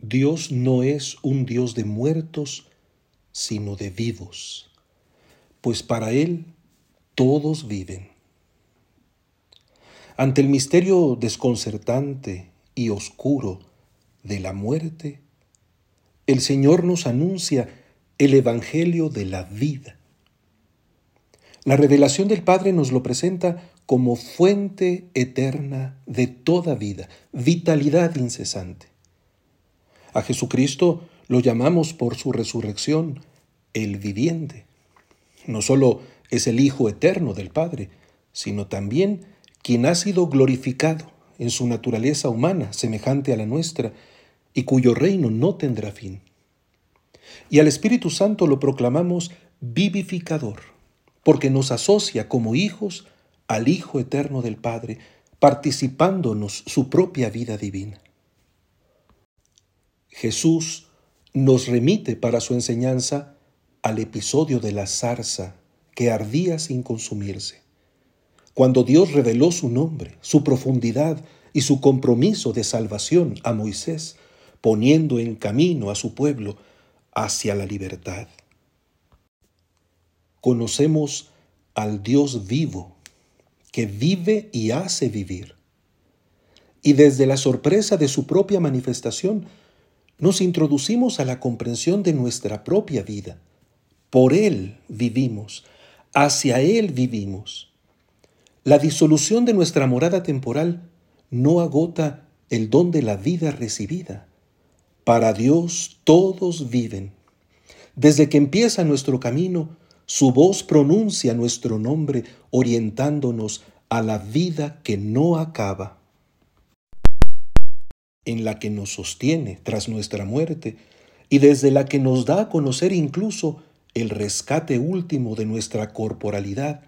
Dios no es un Dios de muertos, sino de vivos, pues para Él todos viven. Ante el misterio desconcertante y oscuro de la muerte, el Señor nos anuncia el Evangelio de la vida. La revelación del Padre nos lo presenta como fuente eterna de toda vida, vitalidad incesante. A Jesucristo lo llamamos por su resurrección el viviente. No solo es el Hijo eterno del Padre, sino también quien ha sido glorificado en su naturaleza humana, semejante a la nuestra, y cuyo reino no tendrá fin. Y al Espíritu Santo lo proclamamos vivificador, porque nos asocia como hijos al Hijo eterno del Padre, participándonos su propia vida divina. Jesús nos remite para su enseñanza al episodio de la zarza que ardía sin consumirse. Cuando Dios reveló su nombre, su profundidad y su compromiso de salvación a Moisés, poniendo en camino a su pueblo hacia la libertad. Conocemos al Dios vivo, que vive y hace vivir. Y desde la sorpresa de su propia manifestación, nos introducimos a la comprensión de nuestra propia vida. Por Él vivimos, hacia Él vivimos. La disolución de nuestra morada temporal no agota el don de la vida recibida. Para Dios todos viven. Desde que empieza nuestro camino, su voz pronuncia nuestro nombre orientándonos a la vida que no acaba en la que nos sostiene tras nuestra muerte y desde la que nos da a conocer incluso el rescate último de nuestra corporalidad,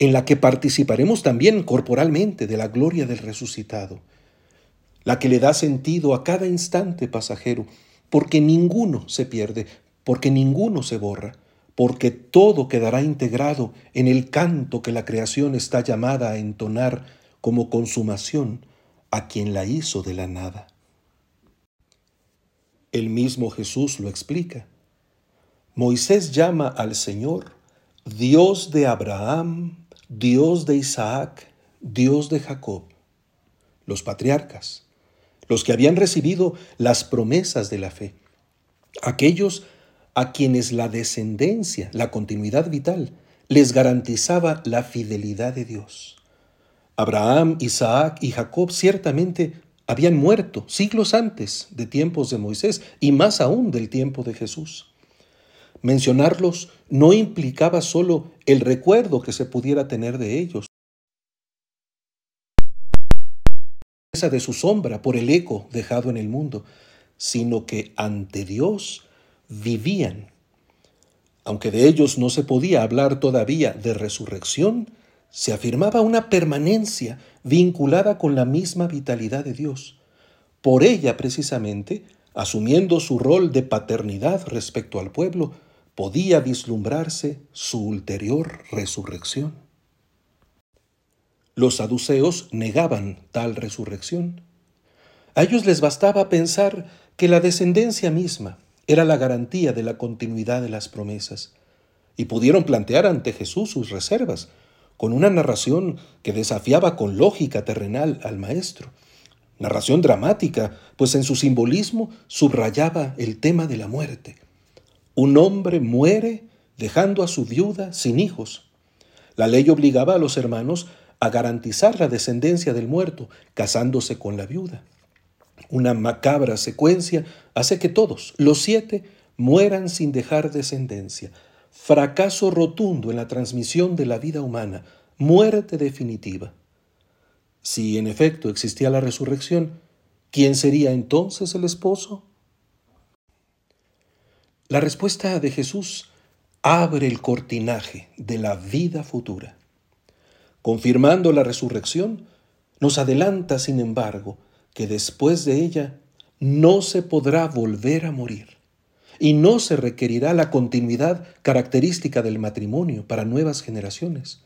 en la que participaremos también corporalmente de la gloria del resucitado, la que le da sentido a cada instante pasajero, porque ninguno se pierde, porque ninguno se borra, porque todo quedará integrado en el canto que la creación está llamada a entonar como consumación a quien la hizo de la nada. El mismo Jesús lo explica. Moisés llama al Señor Dios de Abraham, Dios de Isaac, Dios de Jacob, los patriarcas, los que habían recibido las promesas de la fe, aquellos a quienes la descendencia, la continuidad vital, les garantizaba la fidelidad de Dios. Abraham, Isaac y Jacob ciertamente habían muerto siglos antes de tiempos de Moisés y más aún del tiempo de Jesús. Mencionarlos no implicaba solo el recuerdo que se pudiera tener de ellos, de su sombra por el eco dejado en el mundo, sino que ante Dios vivían. Aunque de ellos no se podía hablar todavía de resurrección, se afirmaba una permanencia vinculada con la misma vitalidad de Dios. Por ella, precisamente, asumiendo su rol de paternidad respecto al pueblo, podía vislumbrarse su ulterior resurrección. Los saduceos negaban tal resurrección. A ellos les bastaba pensar que la descendencia misma era la garantía de la continuidad de las promesas, y pudieron plantear ante Jesús sus reservas, con una narración que desafiaba con lógica terrenal al maestro. Narración dramática, pues en su simbolismo subrayaba el tema de la muerte. Un hombre muere dejando a su viuda sin hijos. La ley obligaba a los hermanos a garantizar la descendencia del muerto, casándose con la viuda. Una macabra secuencia hace que todos, los siete, mueran sin dejar descendencia, fracaso rotundo en la transmisión de la vida humana, muerte definitiva. Si en efecto existía la resurrección, ¿quién sería entonces el esposo? La respuesta de Jesús abre el cortinaje de la vida futura. Confirmando la resurrección, nos adelanta, sin embargo, que después de ella no se podrá volver a morir y no se requerirá la continuidad característica del matrimonio para nuevas generaciones.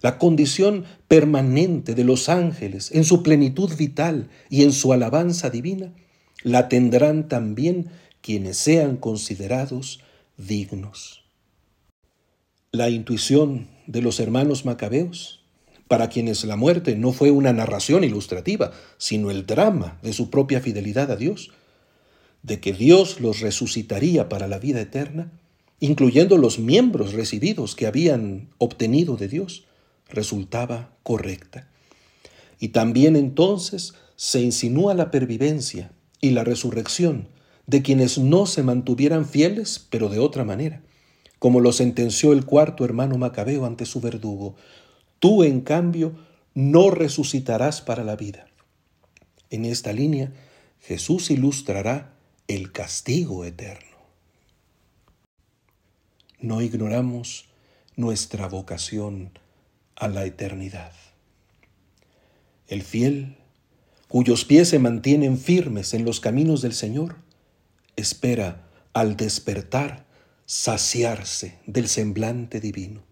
La condición permanente de los ángeles en su plenitud vital y en su alabanza divina la tendrán también quienes sean considerados dignos. La intuición de los hermanos macabeos, para quienes la muerte no fue una narración ilustrativa, sino el drama de su propia fidelidad a Dios, de que Dios los resucitaría para la vida eterna, incluyendo los miembros recibidos que habían obtenido de Dios, resultaba correcta. Y también entonces se insinúa la pervivencia y la resurrección de quienes no se mantuvieran fieles, pero de otra manera, como lo sentenció el cuarto hermano Macabeo ante su verdugo. Tú, en cambio, no resucitarás para la vida. En esta línea, Jesús ilustrará el castigo eterno. No ignoramos nuestra vocación a la eternidad. El fiel, cuyos pies se mantienen firmes en los caminos del Señor, espera al despertar saciarse del semblante divino.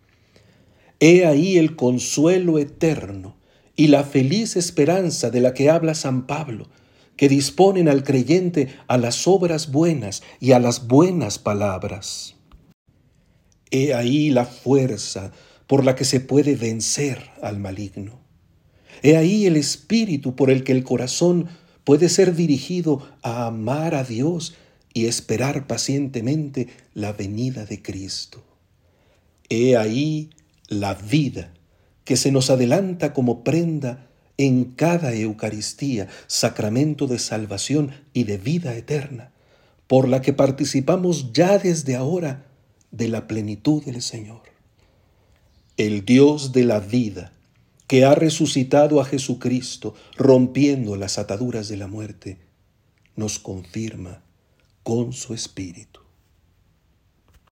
He ahí el consuelo eterno y la feliz esperanza de la que habla San Pablo, que disponen al creyente a las obras buenas y a las buenas palabras. He ahí la fuerza por la que se puede vencer al maligno. He ahí el espíritu por el que el corazón puede ser dirigido a amar a Dios y esperar pacientemente la venida de Cristo. He ahí la vida que se nos adelanta como prenda en cada Eucaristía, sacramento de salvación y de vida eterna, por la que participamos ya desde ahora de la plenitud del Señor. El Dios de la vida, que ha resucitado a Jesucristo, rompiendo las ataduras de la muerte, nos confirma con su Espíritu.